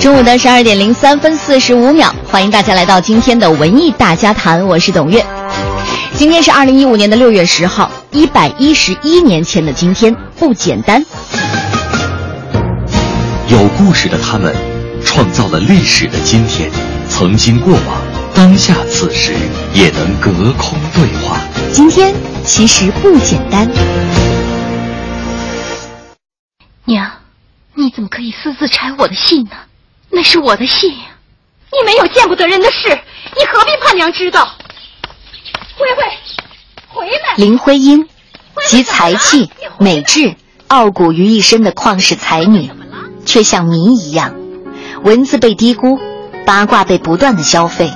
中午的十二点零三分四十五秒，欢迎大家来到今天的文艺大家谈，我是董月。今天是二零一五年的六月十号，一百一十一年前的今天不简单。有故事的他们，创造了历史的今天，曾经过往，当下此时也能隔空对话。今天其实不简单。娘，你怎么可以私自拆我的信呢？那是我的信呀！你没有见不得人的事，你何必怕娘知道？灰灰，回来！林徽因，集才气、美智、傲骨于一身的旷世才女，却像谜一样，文字被低估，八卦被不断的消费，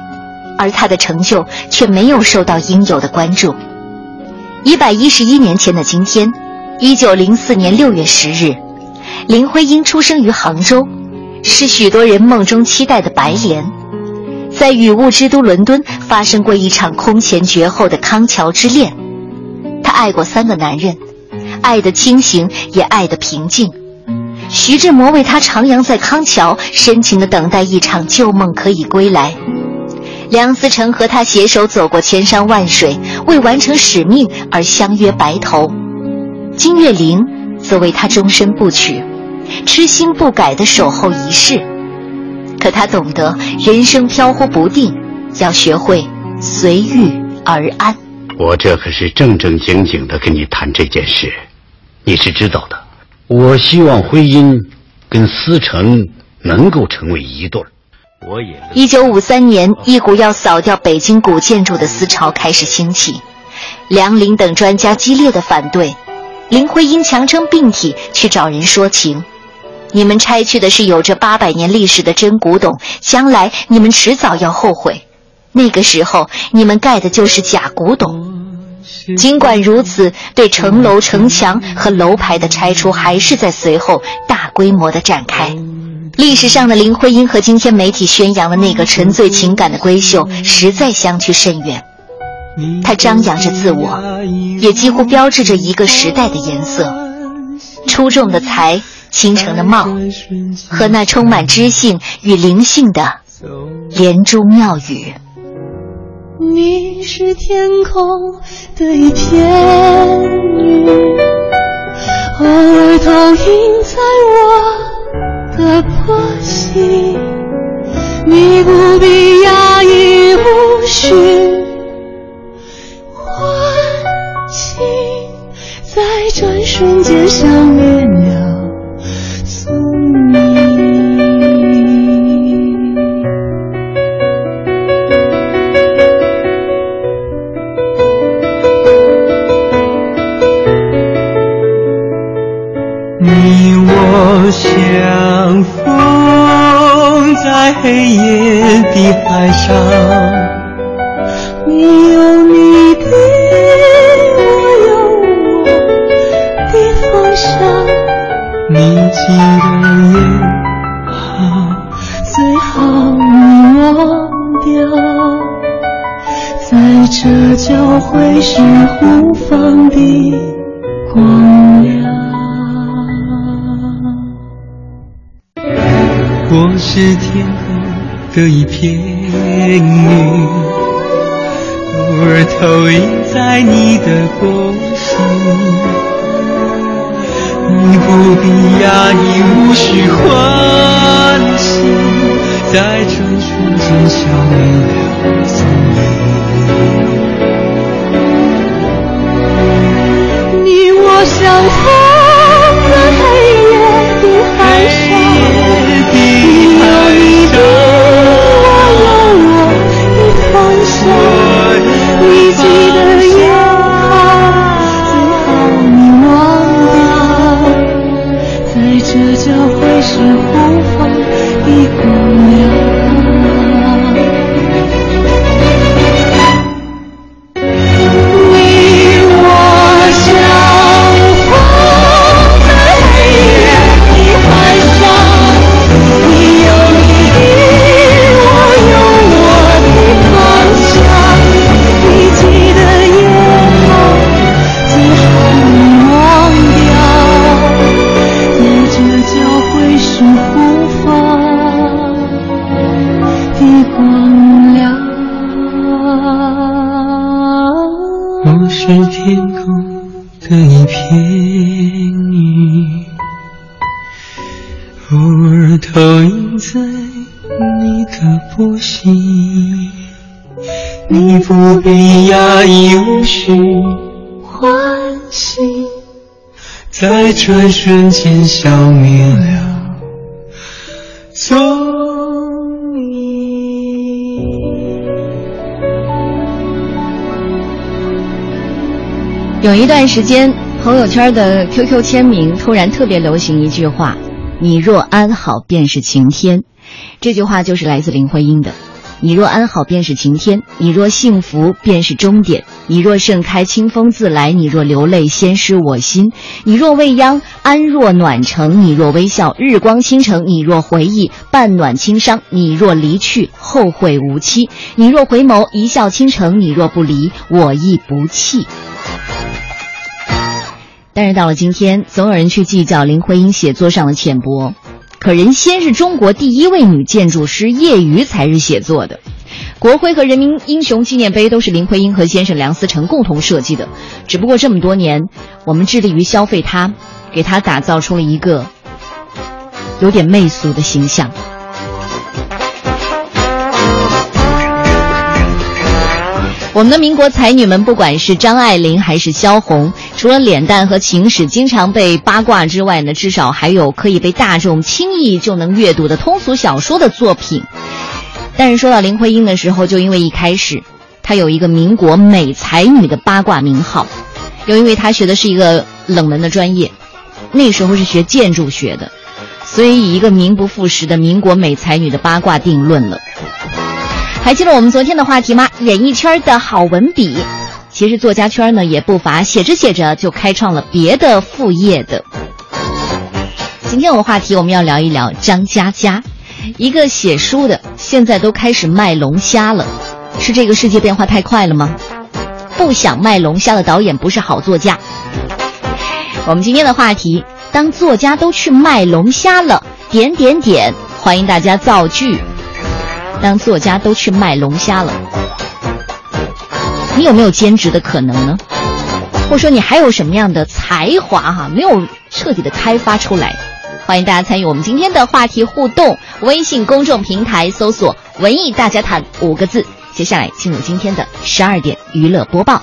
而她的成就却没有受到应有的关注。一百一十一年前的今天，一九零四年六月十日，林徽因出生于杭州。是许多人梦中期待的白莲，在雨雾之都伦敦发生过一场空前绝后的康桥之恋。她爱过三个男人，爱得清醒，也爱得平静。徐志摩为她徜徉在康桥，深情地等待一场旧梦可以归来。梁思成和他携手走过千山万水，为完成使命而相约白头。金岳霖则为他终身不娶。痴心不改的守候一世，可他懂得人生飘忽不定，要学会随遇而安。我这可是正正经经的跟你谈这件事，你是知道的。我希望徽因跟思成能够成为一对儿。我也。一九五三年，一股要扫掉北京古建筑的思潮开始兴起，梁林等专家激烈的反对，林徽因强撑病体去找人说情。你们拆去的是有着八百年历史的真古董，将来你们迟早要后悔。那个时候，你们盖的就是假古董。尽管如此，对城楼、城墙和楼牌的拆除还是在随后大规模的展开。历史上的林徽因和今天媒体宣扬的那个沉醉情感的闺秀，实在相去甚远。她张扬着自我，也几乎标志着一个时代的颜色。出众的才。倾城的貌，和那充满知性与灵性的连珠妙语。你是天空的一片云，偶尔投影在我让风必压抑，无需欢喜，在这瞬间消灭了踪影。有一段时间，朋友圈的 QQ 签名突然特别流行一句话：“你若安好，便是晴天。”这句话就是来自林徽因的。你若安好，便是晴天；你若幸福，便是终点；你若盛开，清风自来；你若流泪，先失我心；你若未央，安若暖城；你若微笑，日光倾城；你若回忆，半暖轻伤；你若离去，后会无期；你若回眸，一笑倾城；你若不离，我亦不弃。但是到了今天，总有人去计较林徽因写作上的浅薄。可人先是中国第一位女建筑师，业余才是写作的。国徽和人民英雄纪念碑都是林徽因和先生梁思成共同设计的。只不过这么多年，我们致力于消费它，给它打造出了一个有点媚俗的形象。我们的民国才女们，不管是张爱玲还是萧红，除了脸蛋和情史经常被八卦之外呢，至少还有可以被大众轻易就能阅读的通俗小说的作品。但是说到林徽因的时候，就因为一开始她有一个民国美才女的八卦名号，又因为她学的是一个冷门的专业，那时候是学建筑学的，所以以一个名不副实的民国美才女的八卦定论了。还记得我们昨天的话题吗？演艺圈的好文笔，其实作家圈呢也不乏写着写着就开创了别的副业的。今天我们话题我们要聊一聊张嘉佳，一个写书的，现在都开始卖龙虾了，是这个世界变化太快了吗？不想卖龙虾的导演不是好作家。我们今天的话题，当作家都去卖龙虾了，点点点，欢迎大家造句。当作家都去卖龙虾了，你有没有兼职的可能呢？或者说你还有什么样的才华哈，没有彻底的开发出来？欢迎大家参与我们今天的话题互动，微信公众平台搜索“文艺大家谈”五个字。接下来进入今天的十二点娱乐播报，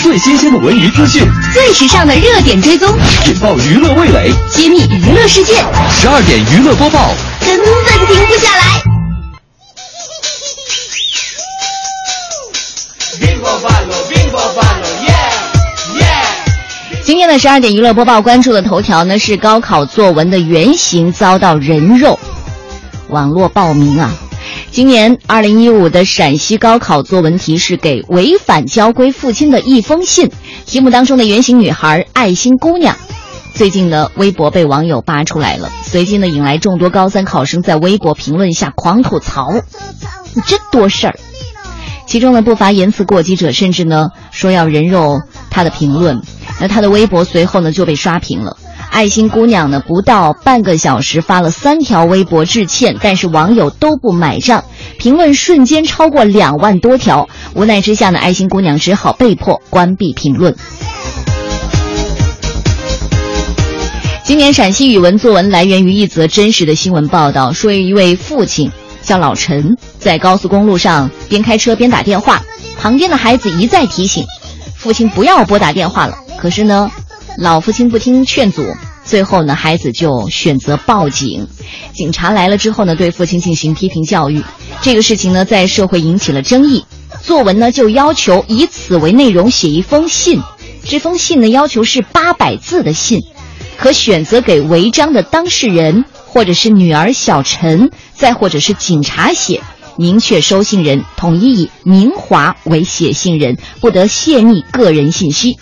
最新鲜的文娱资讯，最时尚的热点追踪，引爆娱乐味蕾，揭秘娱乐世界，十二点娱乐播报根本停不下来。今天的十二点娱乐播报关注的头条呢是高考作文的原型遭到人肉，网络报名啊！今年二零一五的陕西高考作文题是给违反交规父亲的一封信，题目当中的原型女孩爱心姑娘，最近呢微博被网友扒出来了，随即呢引来众多高三考生在微博评论下狂吐槽，你真多事儿。其中呢不乏言辞过激者，甚至呢说要人肉他的评论。那他的微博随后呢就被刷屏了。爱心姑娘呢不到半个小时发了三条微博致歉，但是网友都不买账，评论瞬间超过两万多条。无奈之下呢，爱心姑娘只好被迫关闭评论。今年陕西语文作文来源于一则真实的新闻报道，说一位父亲叫老陈，在高速公路上边开车边打电话，旁边的孩子一再提醒父亲不要拨打电话了。可是呢，老父亲不听劝阻，最后呢，孩子就选择报警。警察来了之后呢，对父亲进行批评教育。这个事情呢，在社会引起了争议。作文呢，就要求以此为内容写一封信。这封信呢，要求是八百字的信，可选择给违章的当事人，或者是女儿小陈，再或者是警察写。明确收信人统一以明华为写信人，不得泄密个人信息。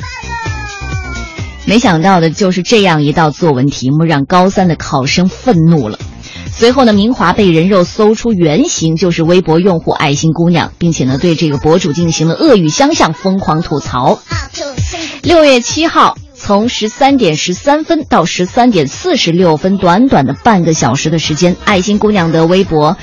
没想到的就是这样一道作文题目，让高三的考生愤怒了。随后呢，明华被人肉搜出原型就是微博用户爱心姑娘，并且呢对这个博主进行了恶语相向，疯狂吐槽。六月七号，从十三点十三分到十三点四十六分，短短的半个小时的时间，爱心姑娘的微博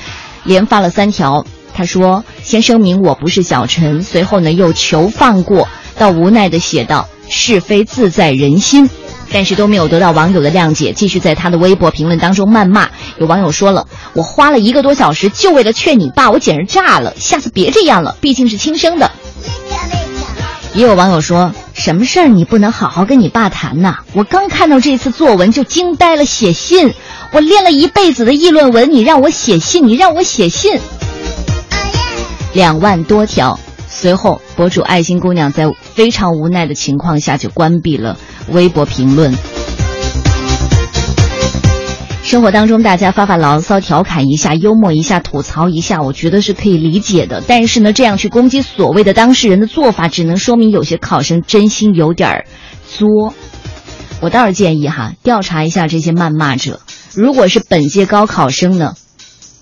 连发了三条。他说：“先声明我不是小陈。”随后呢又求放过。到无奈的写道：“是非自在人心。”但是都没有得到网友的谅解，继续在他的微博评论当中谩骂。有网友说了：“我花了一个多小时，就为了劝你爸，我简直炸了！下次别这样了，毕竟是亲生的。”也有网友说：“什么事儿你不能好好跟你爸谈呐？我刚看到这次作文就惊呆了，写信，我练了一辈子的议论文，你让我写信，你让我写信，两万多条。”随后，博主爱心姑娘在非常无奈的情况下就关闭了微博评论。生活当中，大家发发牢骚、调侃一下、幽默一下、吐槽一下，我觉得是可以理解的。但是呢，这样去攻击所谓的当事人的做法，只能说明有些考生真心有点作。我倒是建议哈，调查一下这些谩骂者，如果是本届高考生呢，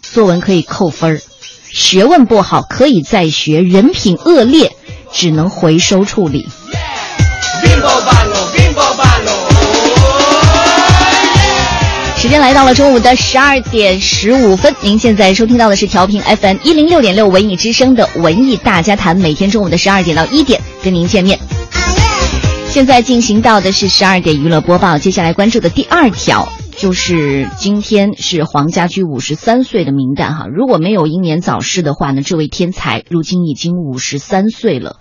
作文可以扣分儿。学问不好可以再学，人品恶劣只能回收处理。时间来到了中午的十二点十五分，您现在收听到的是调频 FM 一零六点六文艺之声的文艺大家谈，每天中午的十二点到一点跟您见面。现在进行到的是十二点娱乐播报，接下来关注的第二条。就是今天是黄家驹五十三岁的名单哈，如果没有英年早逝的话呢，这位天才如今已经五十三岁了。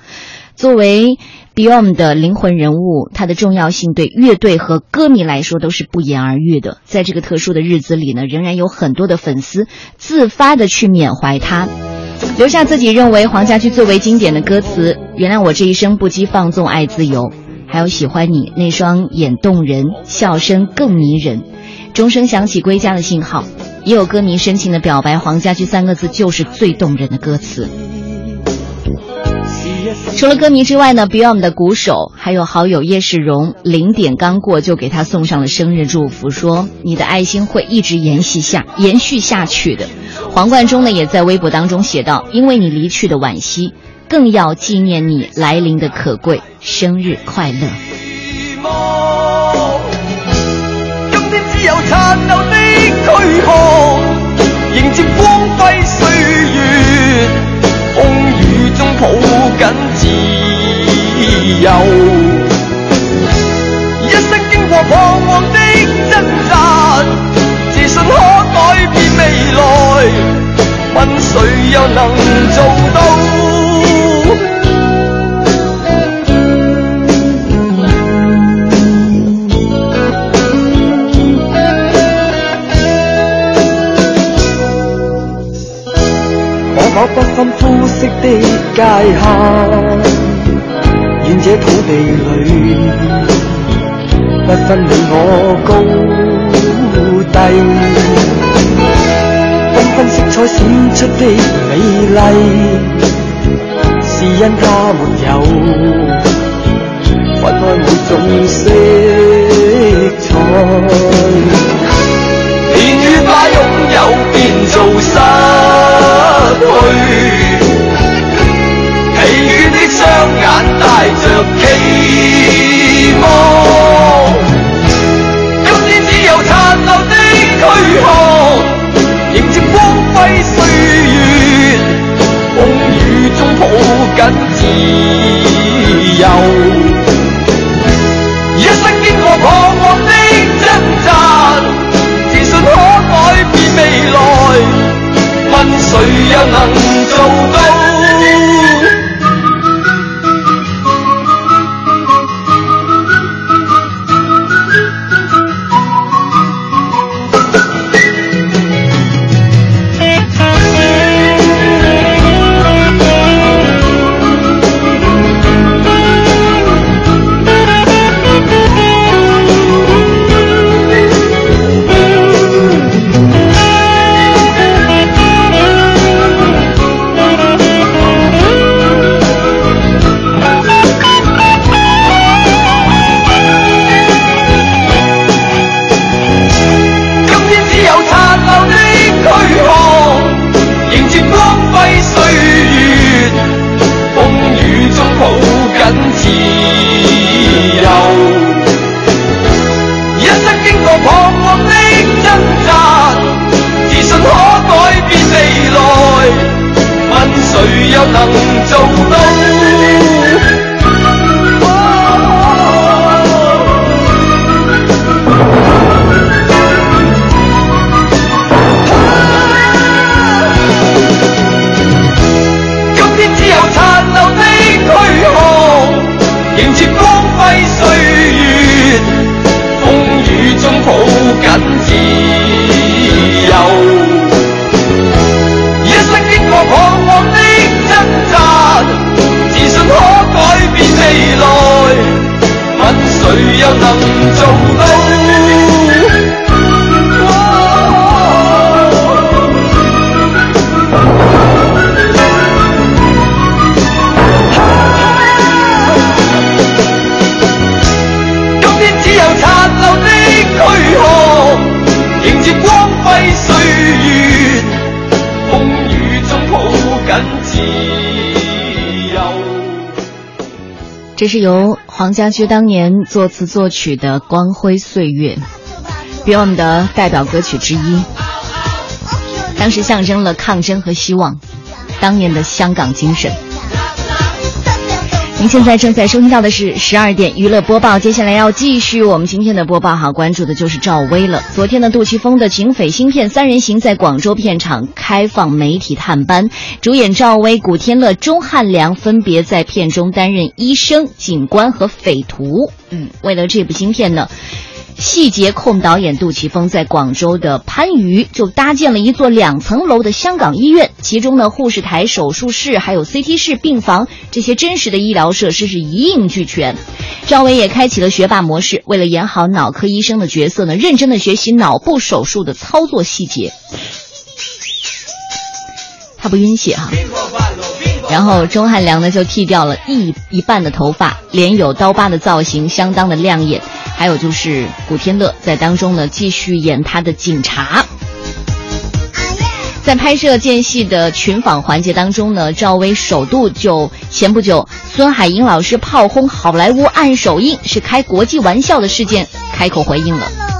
作为 Beyond 的灵魂人物，他的重要性对乐队和歌迷来说都是不言而喻的。在这个特殊的日子里呢，仍然有很多的粉丝自发的去缅怀他，留下自己认为黄家驹最为经典的歌词：“原谅我这一生不羁放纵爱自由”，还有“喜欢你那双眼动人，笑声更迷人”。钟声响起，归家的信号。也有歌迷深情的表白：“黄家驹三个字就是最动人的歌词。”除了歌迷之外呢，Beyond 的鼓手还有好友叶世荣，零点刚过就给他送上了生日祝福，说：“你的爱心会一直延续下延续下去的。”黄贯中呢也在微博当中写道：“因为你离去的惋惜，更要纪念你来临的可贵，生日快乐。”，抱紧自由。一生经过彷徨的挣扎，自信可改变未来，问谁又能做到？我不分肤色的界限，愿这土地里不分你我高低，缤纷色彩闪出的美丽，是因它没有由黄家驹当年作词作曲的《光辉岁月》是我们的代表歌曲之一。当时象征了抗争和希望，当年的香港精神。您现在正在收听到的是十二点娱乐播报，接下来要继续我们今天的播报哈，关注的就是赵薇了。昨天呢，杜琪峰的警匪新片《三人行》在广州片场开放媒体探班，主演赵薇、古天乐、钟汉良分别在片中担任医生、警官和匪徒。嗯，为了这部新片呢。细节控导演杜琪峰在广州的番禺就搭建了一座两层楼的香港医院，其中呢，护士台、手术室、还有 CT 室、病房这些真实的医疗设施是一应俱全。赵薇也开启了学霸模式，为了演好脑科医生的角色呢，认真的学习脑部手术的操作细节。他不晕血哈、然后钟汉良呢就剃掉了一一半的头发，脸有刀疤的造型相当的亮眼。还有就是古天乐在当中呢继续演他的警察。在拍摄间隙的群访环节当中呢，赵薇首度就前不久孙海英老师炮轰好莱坞按手印是开国际玩笑的事件开口回应了。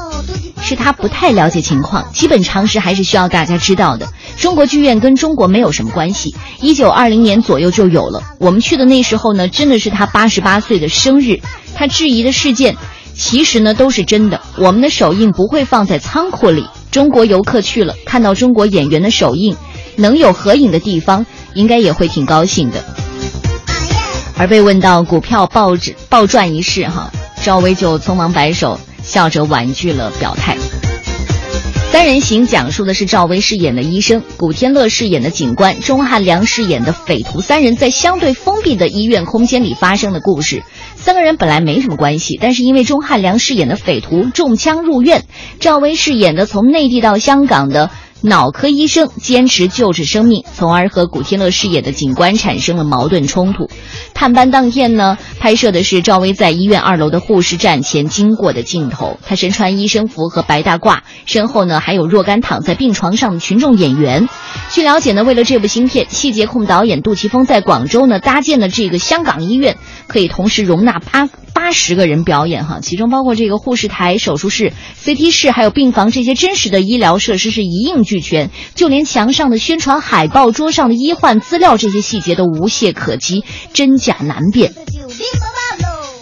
是他不太了解情况，基本常识还是需要大家知道的。中国剧院跟中国没有什么关系，一九二零年左右就有了。我们去的那时候呢，真的是他八十八岁的生日。他质疑的事件，其实呢都是真的。我们的手印不会放在仓库里，中国游客去了，看到中国演员的手印，能有合影的地方，应该也会挺高兴的。而被问到股票暴暴赚一事，哈，赵薇就匆忙摆手。笑着婉拒了表态。三人行讲述的是赵薇饰演的医生，古天乐饰演的警官，钟汉良饰演的匪徒，三人在相对封闭的医院空间里发生的故事。三个人本来没什么关系，但是因为钟汉良饰演的匪徒中枪入院，赵薇饰演的从内地到香港的。脑科医生坚持救治生命，从而和古天乐饰演的警官产生了矛盾冲突。探班当天呢，拍摄的是赵薇在医院二楼的护士站前经过的镜头。她身穿医生服和白大褂，身后呢还有若干躺在病床上的群众演员。据了解呢，为了这部新片，细节控导演杜琪峰在广州呢搭建了这个香港医院，可以同时容纳八八十个人表演哈，其中包括这个护士台、手术室、CT 室还有病房这些真实的医疗设施是一应俱全，就连墙上的宣传海报、桌上的医患资料这些细节都无懈可击，真假难辨。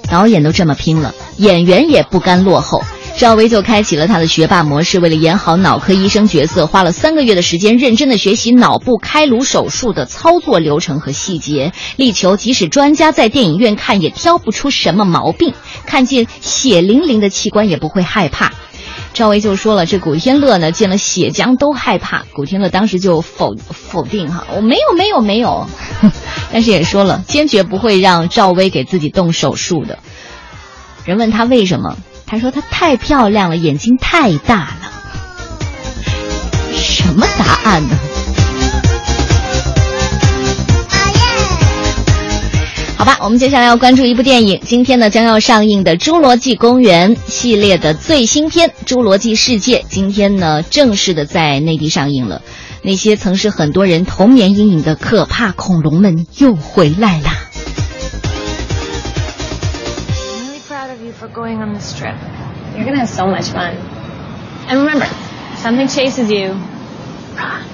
导演都这么拼了，演员也不甘落后。赵薇就开启了她的学霸模式，为了演好脑科医生角色，花了三个月的时间，认真的学习脑部开颅手术的操作流程和细节，力求即使专家在电影院看也挑不出什么毛病，看见血淋淋的器官也不会害怕。赵薇就说了，这古天乐呢见了血浆都害怕。古天乐当时就否否定哈，我没有没有没有，但是也说了，坚决不会让赵薇给自己动手术的。人问他为什么？他说她太漂亮了，眼睛太大了。什么答案呢？好吧，我们接下来要关注一部电影，今天呢将要上映的《侏罗纪公园》系列的最新篇《侏罗纪世界》，今天呢正式的在内地上映了。那些曾是很多人童年阴影的可怕恐龙们又回来啦！This trip. You're gonna have so much fun. And remember, if something chases you, run.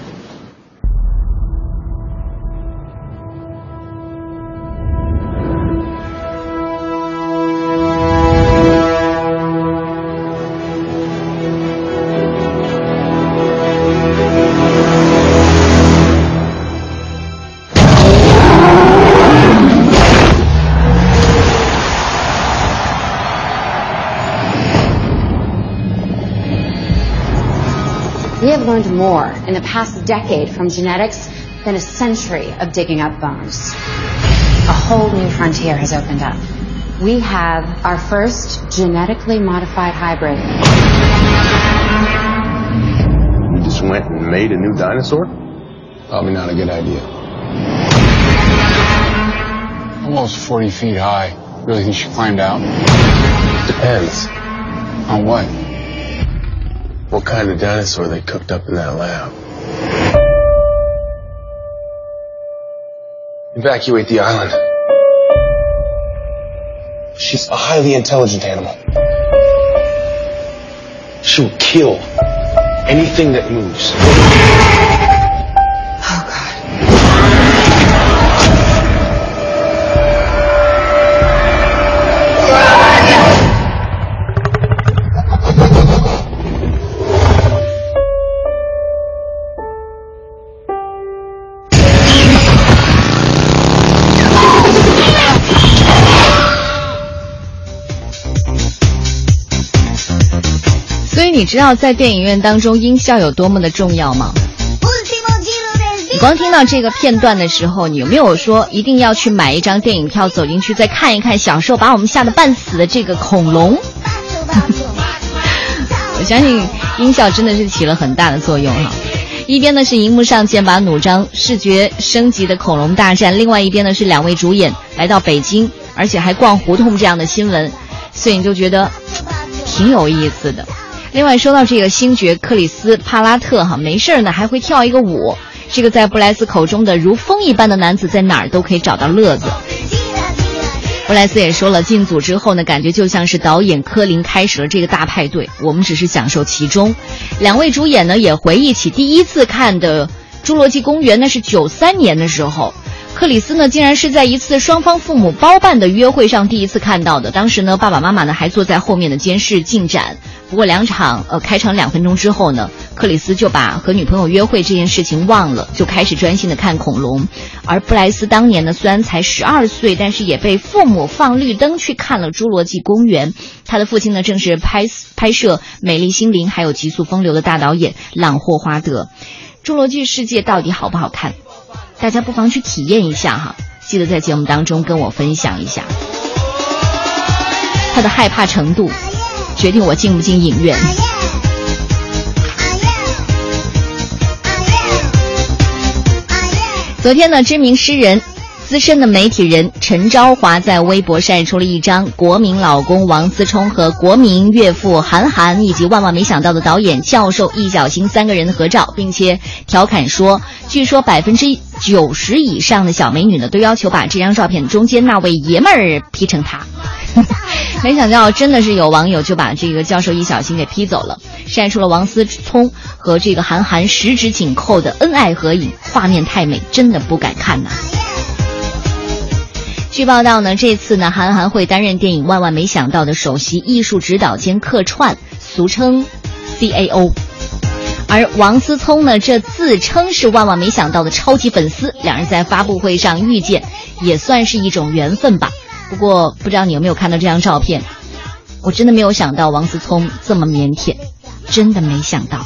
More in the past decade from genetics than a century of digging up bones. A whole new frontier has opened up. We have our first genetically modified hybrid. You just went and made a new dinosaur? Probably not a good idea. Almost 40 feet high. Really think she climbed out? Depends. On what? What kind of dinosaur they cooked up in that lab? Evacuate the island. She's a highly intelligent animal. She'll kill anything that moves. 你知道在电影院当中音效有多么的重要吗？你光听到这个片段的时候，你有没有说一定要去买一张电影票走进去再看一看，享受把我们吓得半死的这个恐龙？我相信音效真的是起了很大的作用哈。一边呢是荧幕上剑拔弩张、视觉升级的恐龙大战，另外一边呢是两位主演来到北京，而且还逛胡同这样的新闻，所以你就觉得挺有意思的。另外说到这个星爵克里斯帕拉特哈，没事儿呢还会跳一个舞。这个在布莱斯口中的如风一般的男子，在哪儿都可以找到乐子。布莱斯也说了，进组之后呢，感觉就像是导演柯林开始了这个大派对，我们只是享受其中。两位主演呢也回忆起第一次看的《侏罗纪公园》，那是九三年的时候。克里斯呢，竟然是在一次双方父母包办的约会上第一次看到的。当时呢，爸爸妈妈呢还坐在后面的监视进展。不过两场呃开场两分钟之后呢，克里斯就把和女朋友约会这件事情忘了，就开始专心的看恐龙。而布莱斯当年呢虽然才十二岁，但是也被父母放绿灯去看了《侏罗纪公园》。他的父亲呢正是拍拍摄《美丽心灵》还有《极速风流》的大导演朗霍华德。《侏罗纪世界》到底好不好看？大家不妨去体验一下哈，记得在节目当中跟我分享一下。他的害怕程度，决定我进不进影院。昨天呢，知名诗人、资深的媒体人陈昭华在微博晒出了一张国民老公王思聪和国民岳父韩寒以及万万没想到的导演教授易小星三个人的合照，并且调侃说：“据说百分之九十以上的小美女呢，都要求把这张照片中间那位爷们儿 P 成他。”没想到，真的是有网友就把这个教授易小星给 P 走了，晒出了王思聪和这个韩寒十指紧扣的恩爱合影，画面太美，真的不敢看呐。据报道呢，这次呢，韩寒会担任电影《万万没想到》的首席艺术指导兼客串，俗称 CAO。而王思聪呢，这自称是《万万没想到》的超级粉丝，两人在发布会上遇见，也算是一种缘分吧。不过，不知道你有没有看到这张照片？我真的没有想到王思聪这么腼腆，真的没想到。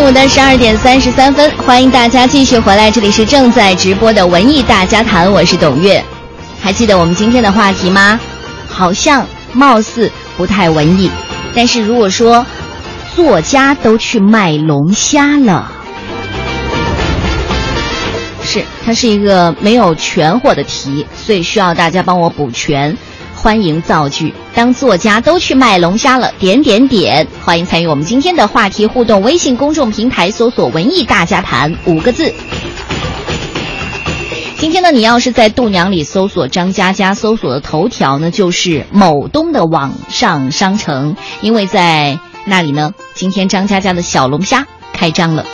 中午的十二点三十三分，欢迎大家继续回来，这里是正在直播的文艺大家谈，我是董月。还记得我们今天的话题吗？好像貌似不太文艺，但是如果说作家都去卖龙虾了，是，它是一个没有全火的题，所以需要大家帮我补全。欢迎造句。当作家都去卖龙虾了，点点点。欢迎参与我们今天的话题互动，微信公众平台搜索“文艺大家谈”五个字。今天呢，你要是在度娘里搜索张嘉佳，搜索的头条呢就是某东的网上商城，因为在那里呢，今天张嘉佳的小龙虾开张了。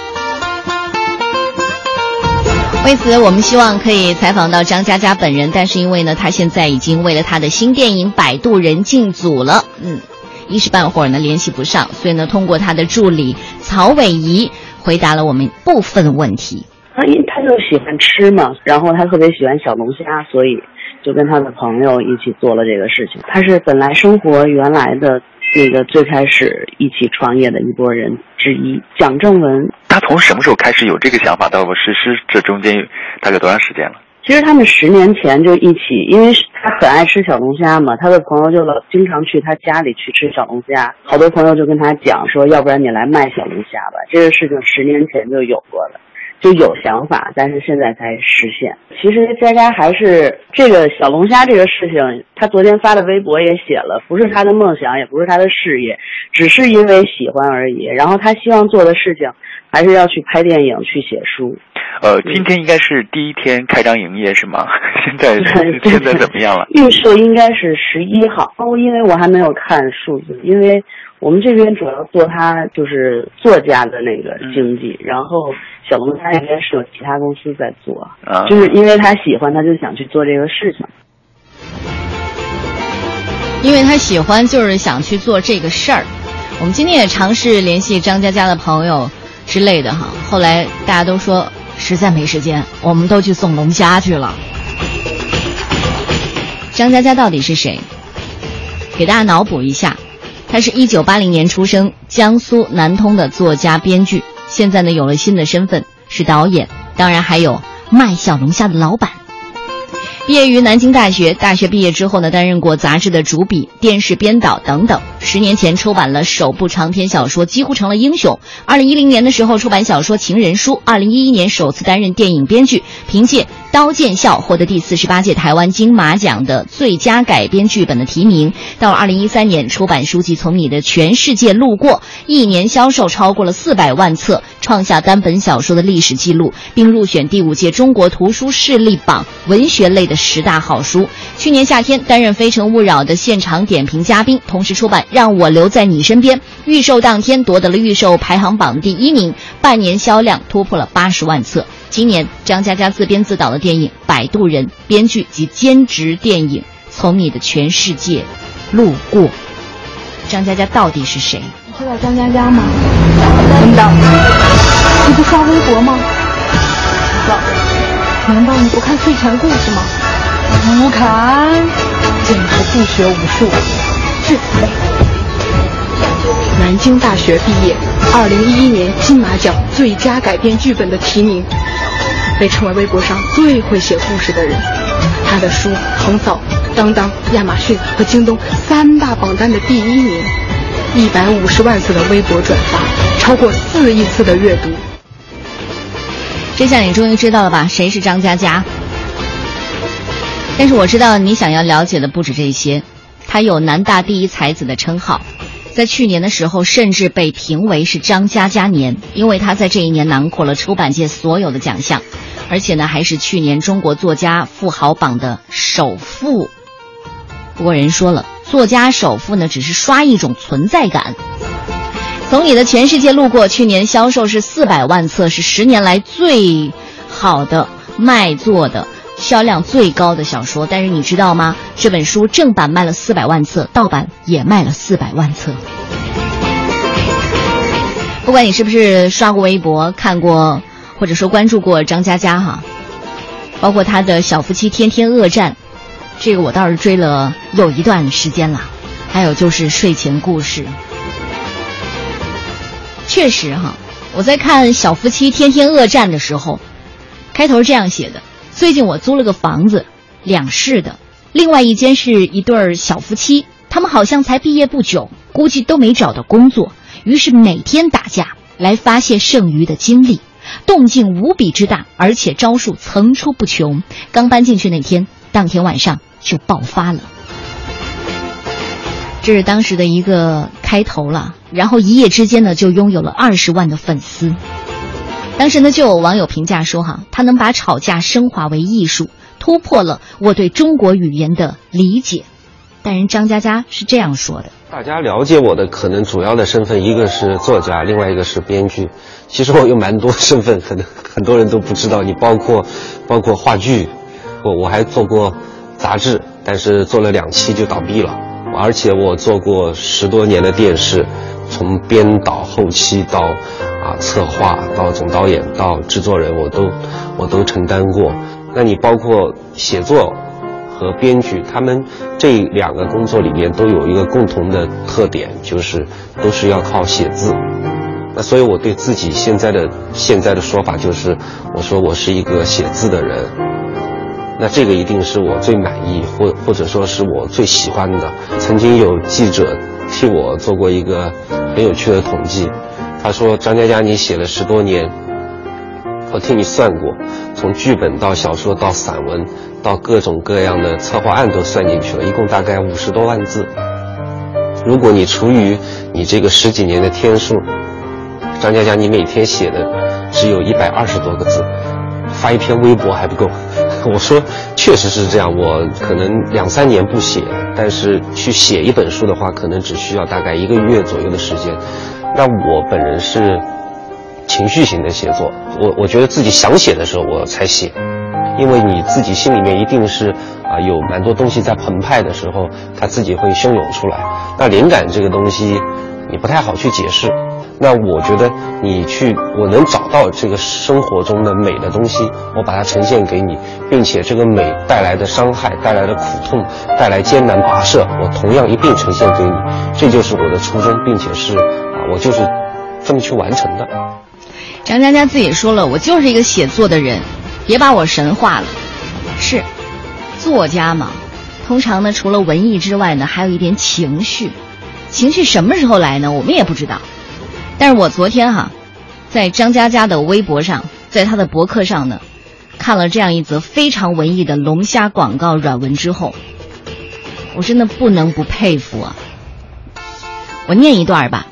为此，我们希望可以采访到张嘉佳本人，但是因为呢，他现在已经为了他的新电影《摆渡人》进组了，嗯，一时半会儿呢联系不上，所以呢，通过他的助理曹伟仪回答了我们部分问题。他因他就喜欢吃嘛，然后他特别喜欢小龙虾，所以就跟他的朋友一起做了这个事情。他是本来生活原来的那个最开始一起创业的一拨人之一，蒋正文。他从什么时候开始有这个想法到我实施？这中间大概多长时间了？其实他们十年前就一起，因为他很爱吃小龙虾嘛，他的朋友就老经常去他家里去吃小龙虾。好多朋友就跟他讲说，要不然你来卖小龙虾吧。这个事情十年前就有过了。就有想法，但是现在才实现。其实佳佳还是这个小龙虾这个事情，他昨天发的微博也写了，不是他的梦想，也不是他的事业，只是因为喜欢而已。然后他希望做的事情，还是要去拍电影、去写书。呃，今天应该是第一天开张营业是吗？现在 现在怎么样了？预售应该是十一号，哦，因为我还没有看数字，因为我们这边主要做他就是作家的那个经济，然后。小龙虾应该是有其他公司在做，啊就是因为他喜欢，他就想去做这个事情。因为他喜欢，就是想去做这个事儿。我们今天也尝试联系张佳佳的朋友之类的哈，后来大家都说实在没时间，我们都去送龙虾去了。张嘉佳到底是谁？给大家脑补一下，他是一九八零年出生，江苏南通的作家、编剧。现在呢，有了新的身份，是导演，当然还有卖小龙虾的老板。毕业于南京大学，大学毕业之后呢，担任过杂志的主笔、电视编导等等。十年前出版了首部长篇小说，几乎成了英雄。二零一零年的时候出版小说《情人书》，二零一一年首次担任电影编剧，凭借《刀剑笑》获得第四十八届台湾金马奖的最佳改编剧本的提名。到二零一三年，出版书籍《从你的全世界路过》，一年销售超过了四百万册，创下单本小说的历史记录，并入选第五届中国图书势力榜文学类的。十大好书。去年夏天担任《非诚勿扰》的现场点评嘉宾，同时出版《让我留在你身边》，预售当天夺得了预售排行榜第一名，半年销量突破了八十万册。今年张嘉佳自编自导的电影《摆渡人》，编剧及兼职电影《从你的全世界路过》。张嘉佳到底是谁？你知道张嘉佳吗？你不刷微博吗？知道。难道你不看《睡前故事》吗？不看，简直不学无术，至此。南京大学毕业，二零一一年金马奖最佳改编剧本的提名，被称为微博上最会写故事的人。他的书横扫当当、亚马逊和京东三大榜单的第一名，一百五十万次的微博转发，超过四亿次的阅读。这下你终于知道了吧？谁是张嘉佳？但是我知道你想要了解的不止这些。他有南大第一才子的称号，在去年的时候甚至被评为是张嘉佳年，因为他在这一年囊括了出版界所有的奖项，而且呢还是去年中国作家富豪榜的首富。不过人说了，作家首富呢只是刷一种存在感。从你的全世界路过，去年销售是四百万册，是十年来最好的卖座的销量最高的小说。但是你知道吗？这本书正版卖了四百万册，盗版也卖了四百万册。不管你是不是刷过微博、看过，或者说关注过张嘉佳哈，包括他的小夫妻天天恶战，这个我倒是追了有一段时间了。还有就是睡前故事。确实哈，我在看小夫妻天天恶战的时候，开头这样写的：最近我租了个房子，两室的，另外一间是一对儿小夫妻，他们好像才毕业不久，估计都没找到工作，于是每天打架来发泄剩余的精力。动静无比之大，而且招数层出不穷。刚搬进去那天，当天晚上就爆发了。这是当时的一个开头了，然后一夜之间呢，就拥有了二十万的粉丝。当时呢，就有网友评价说：“哈，他能把吵架升华为艺术，突破了我对中国语言的理解。”但人张嘉佳是这样说的：“大家了解我的可能主要的身份，一个是作家，另外一个是编剧。其实我有蛮多身份，可能 很多人都不知道。你包括，包括话剧，我我还做过杂志，但是做了两期就倒闭了。而且我做过十多年的电视，从编导、后期到啊策划，到总导演，到制作人，我都我都承担过。那你包括写作。”和编剧，他们这两个工作里面都有一个共同的特点，就是都是要靠写字。那所以我对自己现在的现在的说法就是，我说我是一个写字的人。那这个一定是我最满意，或或者说是我最喜欢的。曾经有记者替我做过一个很有趣的统计，他说张嘉佳你写了十多年，我替你算过，从剧本到小说到散文。到各种各样的策划案都算进去了，一共大概五十多万字。如果你除以你这个十几年的天数，张佳佳，你每天写的只有一百二十多个字，发一篇微博还不够。我说，确实是这样。我可能两三年不写，但是去写一本书的话，可能只需要大概一个月左右的时间。那我本人是情绪型的写作，我我觉得自己想写的时候我才写。因为你自己心里面一定是啊有蛮多东西在澎湃的时候，它自己会汹涌出来。那灵感这个东西，你不太好去解释。那我觉得你去，我能找到这个生活中的美的东西，我把它呈现给你，并且这个美带来的伤害、带来的苦痛、带来艰难跋涉，我同样一并呈现给你。这就是我的初衷，并且是啊，我就是这么去完成的。张嘉佳自己说了，我就是一个写作的人。别把我神化了，是作家嘛？通常呢，除了文艺之外呢，还有一点情绪。情绪什么时候来呢？我们也不知道。但是我昨天哈，在张嘉佳的微博上，在他的博客上呢，看了这样一则非常文艺的龙虾广告软文之后，我真的不能不佩服啊！我念一段吧，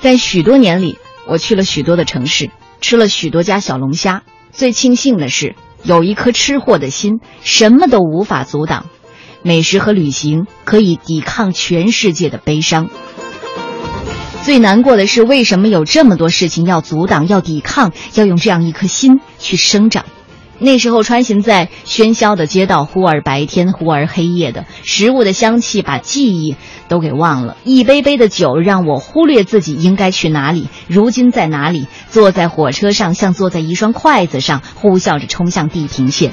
在许多年里，我去了许多的城市，吃了许多家小龙虾。最庆幸的是，有一颗吃货的心，什么都无法阻挡。美食和旅行可以抵抗全世界的悲伤。最难过的是，为什么有这么多事情要阻挡、要抵抗？要用这样一颗心去生长。那时候穿行在喧嚣的街道，忽而白天，忽而黑夜的，食物的香气把记忆都给忘了。一杯杯的酒让我忽略自己应该去哪里，如今在哪里？坐在火车上，像坐在一双筷子上，呼啸着冲向地平线。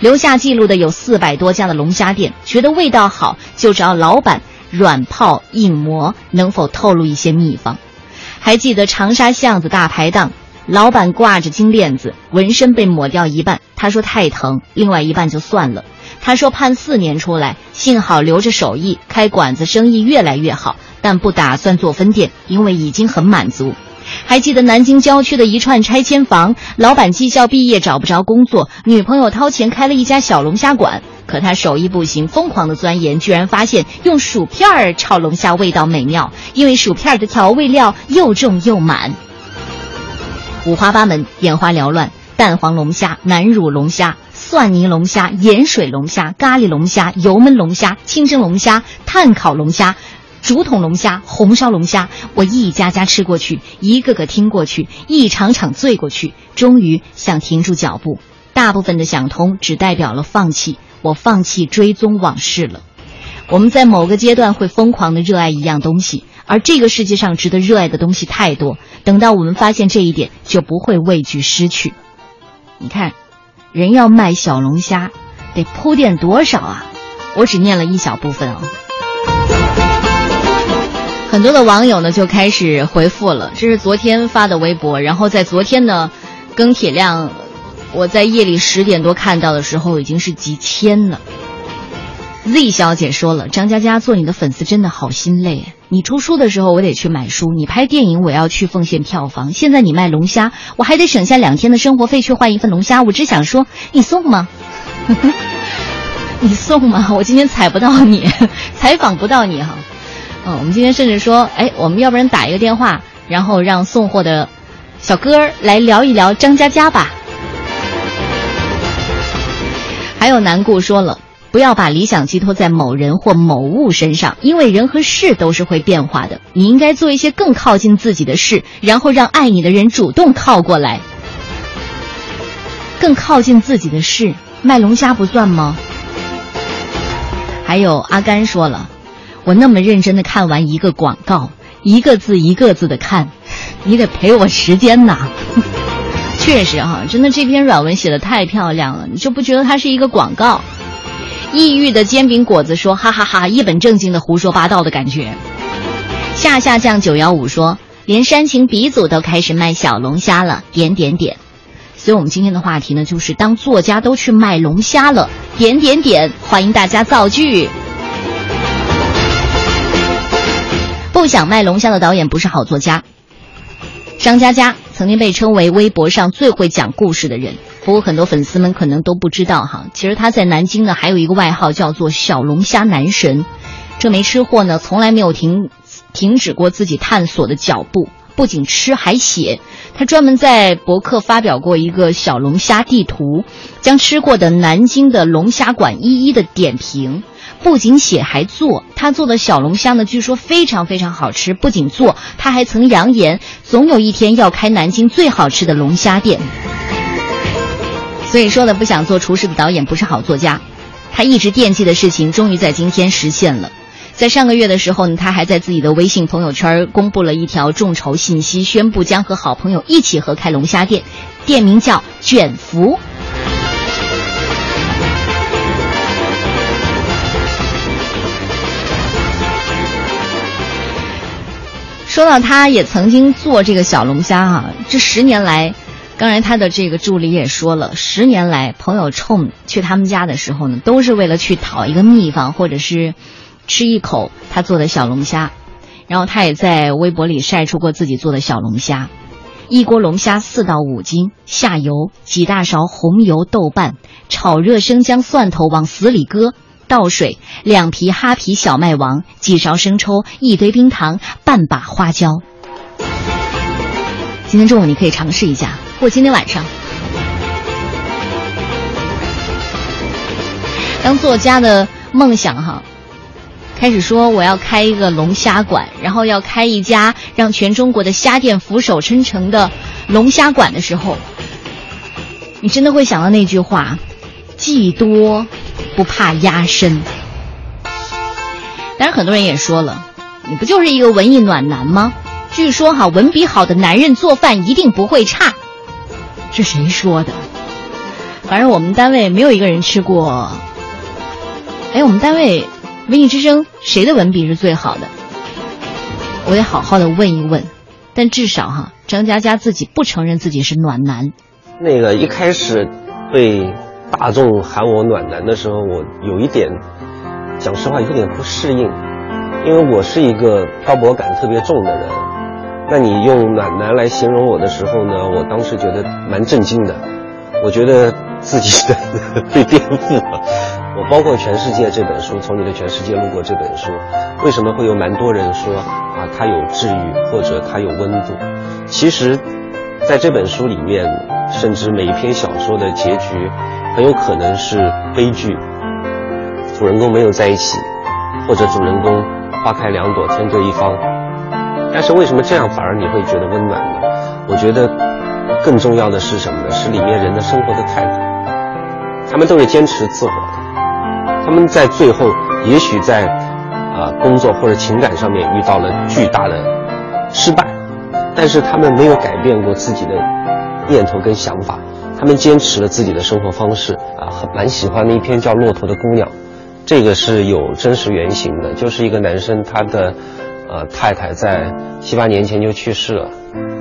留下记录的有四百多家的龙虾店，觉得味道好就找老板软泡硬磨，能否透露一些秘方？还记得长沙巷子大排档。老板挂着金链子，纹身被抹掉一半，他说太疼，另外一半就算了。他说判四年出来，幸好留着手艺，开馆子生意越来越好，但不打算做分店，因为已经很满足。还记得南京郊区的一串拆迁房，老板技校毕业找不着工作，女朋友掏钱开了一家小龙虾馆，可他手艺不行，疯狂的钻研，居然发现用薯片儿炒龙虾味道美妙，因为薯片的调味料又重又满。五花八门，眼花缭乱。蛋黄龙虾、南乳龙虾、蒜泥龙虾、盐水龙虾、咖喱龙虾、油焖龙虾、清蒸龙虾、炭烤龙虾、竹筒龙虾、红烧龙虾，我一家家吃过去，一个个听过去，一场场醉过去，终于想停住脚步。大部分的想通，只代表了放弃。我放弃追踪往事了。我们在某个阶段会疯狂的热爱一样东西。而这个世界上值得热爱的东西太多，等到我们发现这一点，就不会畏惧失去。你看，人要卖小龙虾，得铺垫多少啊？我只念了一小部分哦。很多的网友呢就开始回复了，这是昨天发的微博，然后在昨天呢，更铁量，我在夜里十点多看到的时候已经是几千了。Z 小姐说了，张嘉佳做你的粉丝真的好心累。你出书的时候我得去买书，你拍电影我要去奉献票房，现在你卖龙虾，我还得省下两天的生活费去换一份龙虾。我只想说，你送吗？你送吗？我今天采不到你，采访不到你哈。嗯，我们今天甚至说，哎，我们要不然打一个电话，然后让送货的小哥来聊一聊张嘉佳吧。还有南顾说了，不要把理想寄托在某人或某物身上，因为人和事都是会变化的。你应该做一些更靠近自己的事，然后让爱你的人主动靠过来。更靠近自己的事，卖龙虾不算吗？还有阿甘说了，我那么认真的看完一个广告，一个字一个字的看，你得赔我时间呐。确实哈，真的这篇软文写的太漂亮了，你就不觉得它是一个广告？抑郁的煎饼果子说：“哈哈哈，一本正经的胡说八道的感觉。”下下降九幺五说：“连煽情鼻祖都开始卖小龙虾了。”点点点。所以我们今天的话题呢，就是当作家都去卖龙虾了。点点点，欢迎大家造句。不想卖龙虾的导演不是好作家。张嘉佳曾经被称为微博上最会讲故事的人，不过很多粉丝们可能都不知道哈，其实他在南京呢还有一个外号叫做“小龙虾男神”。这枚吃货呢从来没有停停止过自己探索的脚步，不仅吃还写。他专门在博客发表过一个小龙虾地图，将吃过的南京的龙虾馆一一的点评。不仅写还做，他做的小龙虾呢，据说非常非常好吃。不仅做，他还曾扬言，总有一天要开南京最好吃的龙虾店。所以说呢，不想做厨师的导演不是好作家。他一直惦记的事情，终于在今天实现了。在上个月的时候呢，他还在自己的微信朋友圈公布了一条众筹信息，宣布将和好朋友一起合开龙虾店，店名叫卷福。说到他也曾经做这个小龙虾哈，这十年来，刚才他的这个助理也说了，十年来朋友冲去他们家的时候呢，都是为了去讨一个秘方，或者是吃一口他做的小龙虾。然后他也在微博里晒出过自己做的小龙虾，一锅龙虾四到五斤，下油几大勺红油豆瓣，炒热生姜蒜头往死里搁。倒水，两皮哈皮小麦王，几勺生抽，一堆冰糖，半把花椒。今天中午你可以尝试一下，或今天晚上。当作家的梦想哈，开始说我要开一个龙虾馆，然后要开一家让全中国的虾店俯首称臣的龙虾馆的时候，你真的会想到那句话：技多。不怕压身。当然，很多人也说了，你不就是一个文艺暖男吗？据说哈，文笔好的男人做饭一定不会差。是谁说的？反正我们单位没有一个人吃过。哎，我们单位文艺之声谁的文笔是最好的？我得好好的问一问。但至少哈，张嘉佳自己不承认自己是暖男。那个一开始被。大众喊我暖男的时候，我有一点，讲实话有点不适应，因为我是一个漂泊感特别重的人。那你用暖男来形容我的时候呢，我当时觉得蛮震惊的，我觉得自己的被颠覆了。我包括《全世界》这本书，从你的全世界路过这本书，为什么会有蛮多人说啊，它有治愈或者它有温度？其实，在这本书里面，甚至每一篇小说的结局。很有可能是悲剧，主人公没有在一起，或者主人公花开两朵，天各一方。但是为什么这样反而你会觉得温暖呢？我觉得更重要的是什么呢？是里面人的生活的态度。他们都是坚持自我的，他们在最后也许在啊工作或者情感上面遇到了巨大的失败，但是他们没有改变过自己的念头跟想法。他们坚持了自己的生活方式啊，很蛮喜欢的一篇叫《骆驼的姑娘》，这个是有真实原型的，就是一个男生他的，呃太太在七八年前就去世了，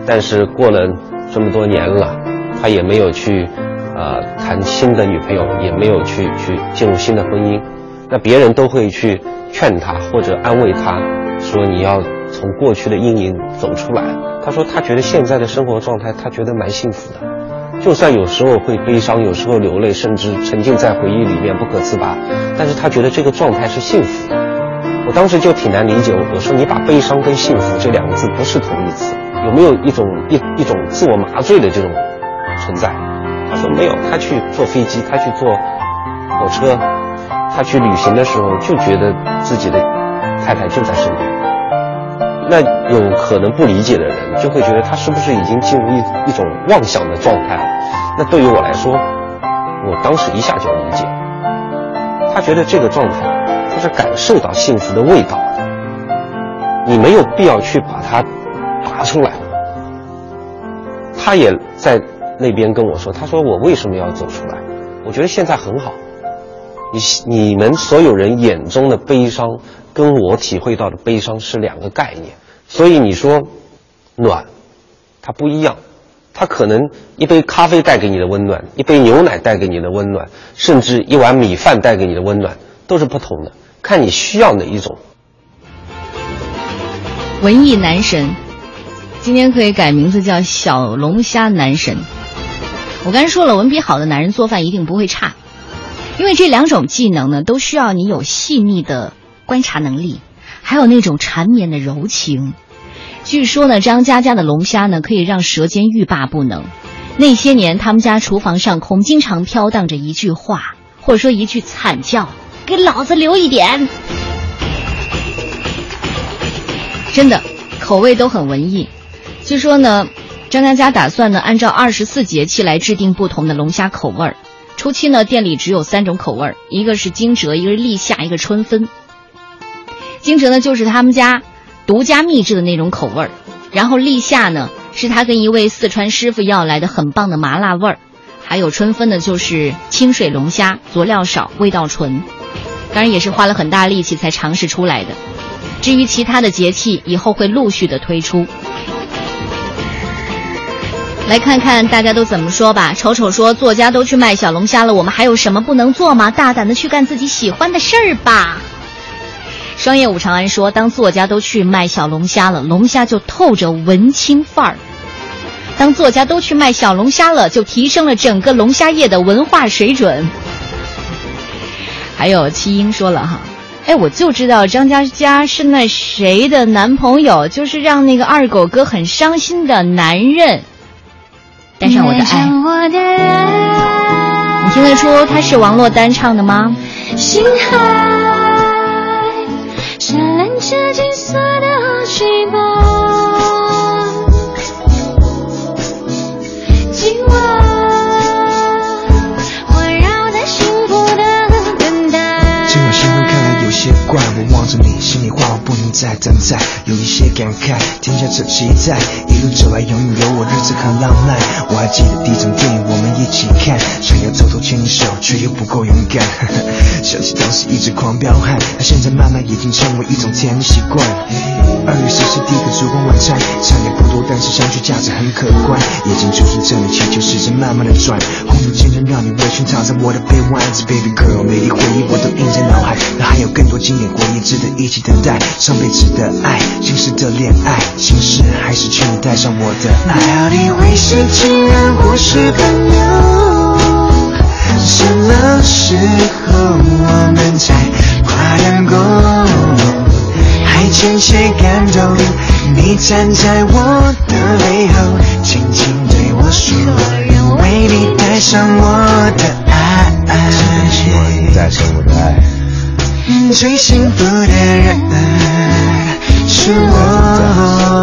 但是过了这么多年了，他也没有去，呃谈新的女朋友，也没有去去进入新的婚姻，那别人都会去劝他或者安慰他，说你要从过去的阴影走出来。他说他觉得现在的生活状态，他觉得蛮幸福的，就算有时候会悲伤，有时候流泪，甚至沉浸在回忆里面不可自拔，但是他觉得这个状态是幸福的。我当时就挺难理解，我说你把悲伤跟幸福这两个字不是同义词，有没有一种一一种自我麻醉的这种存在？他说没有，他去坐飞机，他去坐火车，他去旅行的时候就觉得自己的太太就在身边。那有可能不理解的人就会觉得他是不是已经进入一一种妄想的状态了？那对于我来说，我当时一下就理解，他觉得这个状态。他是感受到幸福的味道的，你没有必要去把它拔出来。他也在那边跟我说：“他说我为什么要走出来？我觉得现在很好。你你们所有人眼中的悲伤，跟我体会到的悲伤是两个概念。所以你说暖，它不一样。它可能一杯咖啡带给你的温暖，一杯牛奶带给你的温暖，甚至一碗米饭带给你的温暖，都是不同的。”看你需要哪一种。文艺男神，今天可以改名字叫小龙虾男神。我刚才说了，文笔好的男人做饭一定不会差，因为这两种技能呢，都需要你有细腻的观察能力，还有那种缠绵的柔情。据说呢，张嘉佳的龙虾呢，可以让舌尖欲罢不能。那些年，他们家厨房上空经常飘荡着一句话，或者说一句惨叫。给老子留一点！真的，口味都很文艺。据说呢，张嘉佳打算呢按照二十四节气来制定不同的龙虾口味儿。初期呢，店里只有三种口味儿，一个是惊蛰，一个是立夏，一个春分。惊蛰呢就是他们家独家秘制的那种口味儿，然后立夏呢是他跟一位四川师傅要来的很棒的麻辣味儿，还有春分呢就是清水龙虾，佐料少，味道纯。当然也是花了很大力气才尝试出来的。至于其他的节气，以后会陆续的推出。来看看大家都怎么说吧。丑丑说：“作家都去卖小龙虾了，我们还有什么不能做吗？大胆的去干自己喜欢的事儿吧。”双叶武长安说：“当作家都去卖小龙虾了，龙虾就透着文青范儿。当作家都去卖小龙虾了，就提升了整个龙虾业的文化水准。”还有七英说了哈，哎，我就知道张嘉佳是那谁的男朋友，就是让那个二狗哥很伤心的男人。带上我的爱，你听得出他是王珞丹唱的吗？星海闪亮着金色的寂寞，今晚。些怪，我望着你，心里话我不能再等待，有一些感慨，天下着期待。一路走来，永远有我，日子很浪漫。我还记得第一场电影，我们一起看，想要偷偷牵你手，却又不够勇敢。想起当时一直狂飙汗，那现在慢慢已经成为一种甜的习惯。二月十四第一个烛光晚餐，产量不多，但是相聚价值很可观。眼睛就是这里，气球时针慢慢的转，红土渐渐让你微醺，躺在我的臂弯子，Baby girl，每一回忆我都印在脑海，那还有更多经典回忆值得一起等待。上辈子的爱，今世的恋爱，心事还是请你带上我的爱。到底会是情人或是朋友？什么时候我们才快能够？浅浅感动，你站在我的背后，轻轻对我说，愿为你带上我的爱。带上我的爱。最幸福的人是我。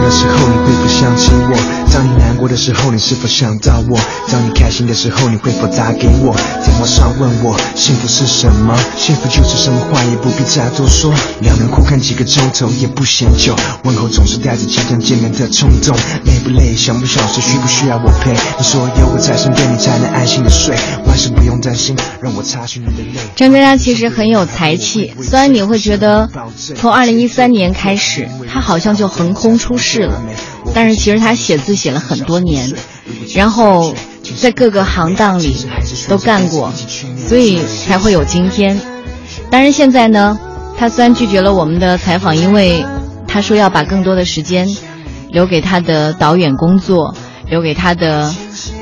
的时候，你会否想起我？当你难过的时候，你是否想到我？当你开心的时候，你会否打给我？电话上问我幸福是什么？幸福就是什么话也不必再多说。两人互看几个钟头也不嫌久，问候总是带着即将见面的冲动。累不累？想不想睡？需不需要我陪？你说有我在身边，你才能安心的睡。万事不用担心，让我擦去你的泪。张嘉佳其实很有才气，虽然你会觉得从二零一三年开始，他好像就横空出世了，但是其实他写字写了很多年，然后在各个行当里都干过，所以才会有今天。当然，现在呢，他虽然拒绝了我们的采访，因为他说要把更多的时间留给他的导演工作，留给他的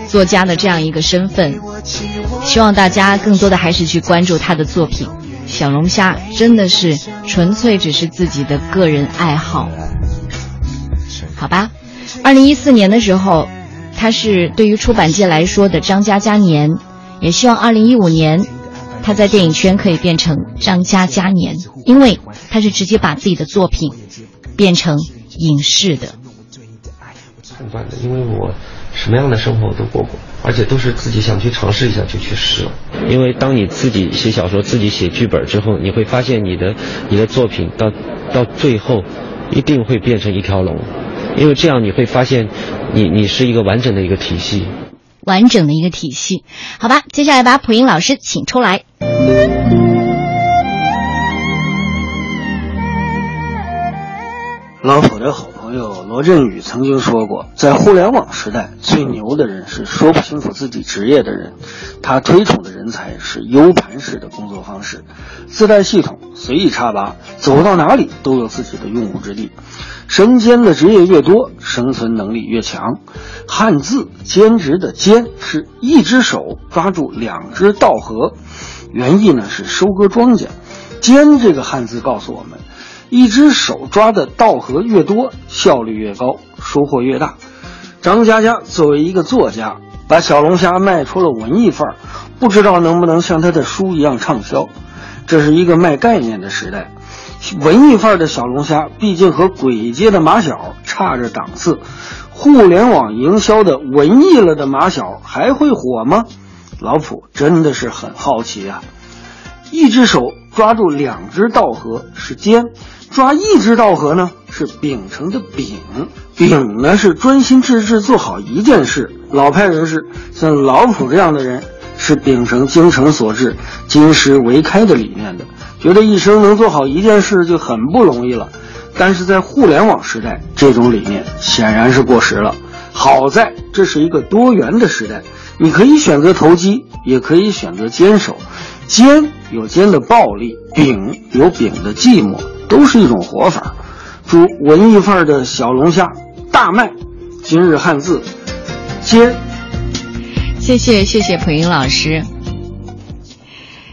作家的这样一个身份。希望大家更多的还是去关注他的作品。小龙虾真的是纯粹只是自己的个人爱好，好吧？二零一四年的时候，他是对于出版界来说的张嘉佳年，也希望二零一五年他在电影圈可以变成张嘉佳年，因为他是直接把自己的作品变成影视的。判断的，因为我什么样的生活我都过过，而且都是自己想去尝试一下就去试了。因为当你自己写小说、自己写剧本之后，你会发现你的你的作品到到最后一定会变成一条龙，因为这样你会发现你你是一个完整的一个体系。完整的一个体系，好吧，接下来把普英老师请出来。老普的好朋友罗振宇曾经说过，在互联网时代，最牛的人是说不清楚自己职业的人。他推崇的人才是 U 盘式的工作方式，自带系统，随意插拔，走到哪里都有自己的用武之地。身兼的职业越多，生存能力越强。汉字兼职的兼是一只手抓住两只稻禾，原意呢是收割庄稼。兼这个汉字告诉我们。一只手抓的稻禾越多，效率越高，收获越大。张嘉佳作为一个作家，把小龙虾卖出了文艺范儿，不知道能不能像他的书一样畅销。这是一个卖概念的时代，文艺范儿的小龙虾毕竟和鬼街的马小差着档次。互联网营销的文艺了的马小还会火吗？老普真的是很好奇啊！一只手抓住两只稻禾是尖。抓一只稻禾呢，是秉承的秉，秉呢是专心致志做好一件事。老派人士像老普这样的人，是秉承精诚所至、金石为开的理念的，觉得一生能做好一件事就很不容易了。但是在互联网时代，这种理念显然是过时了。好在这是一个多元的时代，你可以选择投机，也可以选择坚守。坚有坚的暴力，秉有秉的寂寞。都是一种活法，煮文艺范儿的小龙虾大麦。今日汉字，接。谢谢谢谢普英老师。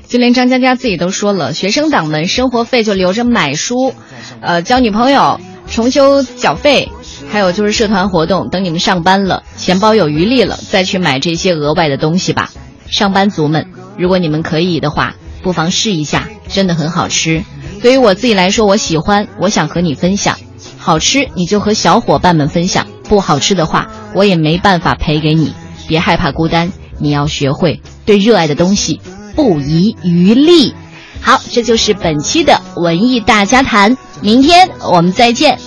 就连张佳佳自己都说了，学生党们生活费就留着买书，呃，交女朋友、重修缴费，还有就是社团活动。等你们上班了，钱包有余力了，再去买这些额外的东西吧。上班族们，如果你们可以的话，不妨试一下，真的很好吃。对于我自己来说，我喜欢，我想和你分享。好吃你就和小伙伴们分享，不好吃的话我也没办法赔给你。别害怕孤单，你要学会对热爱的东西不遗余力。好，这就是本期的文艺大家谈，明天我们再见。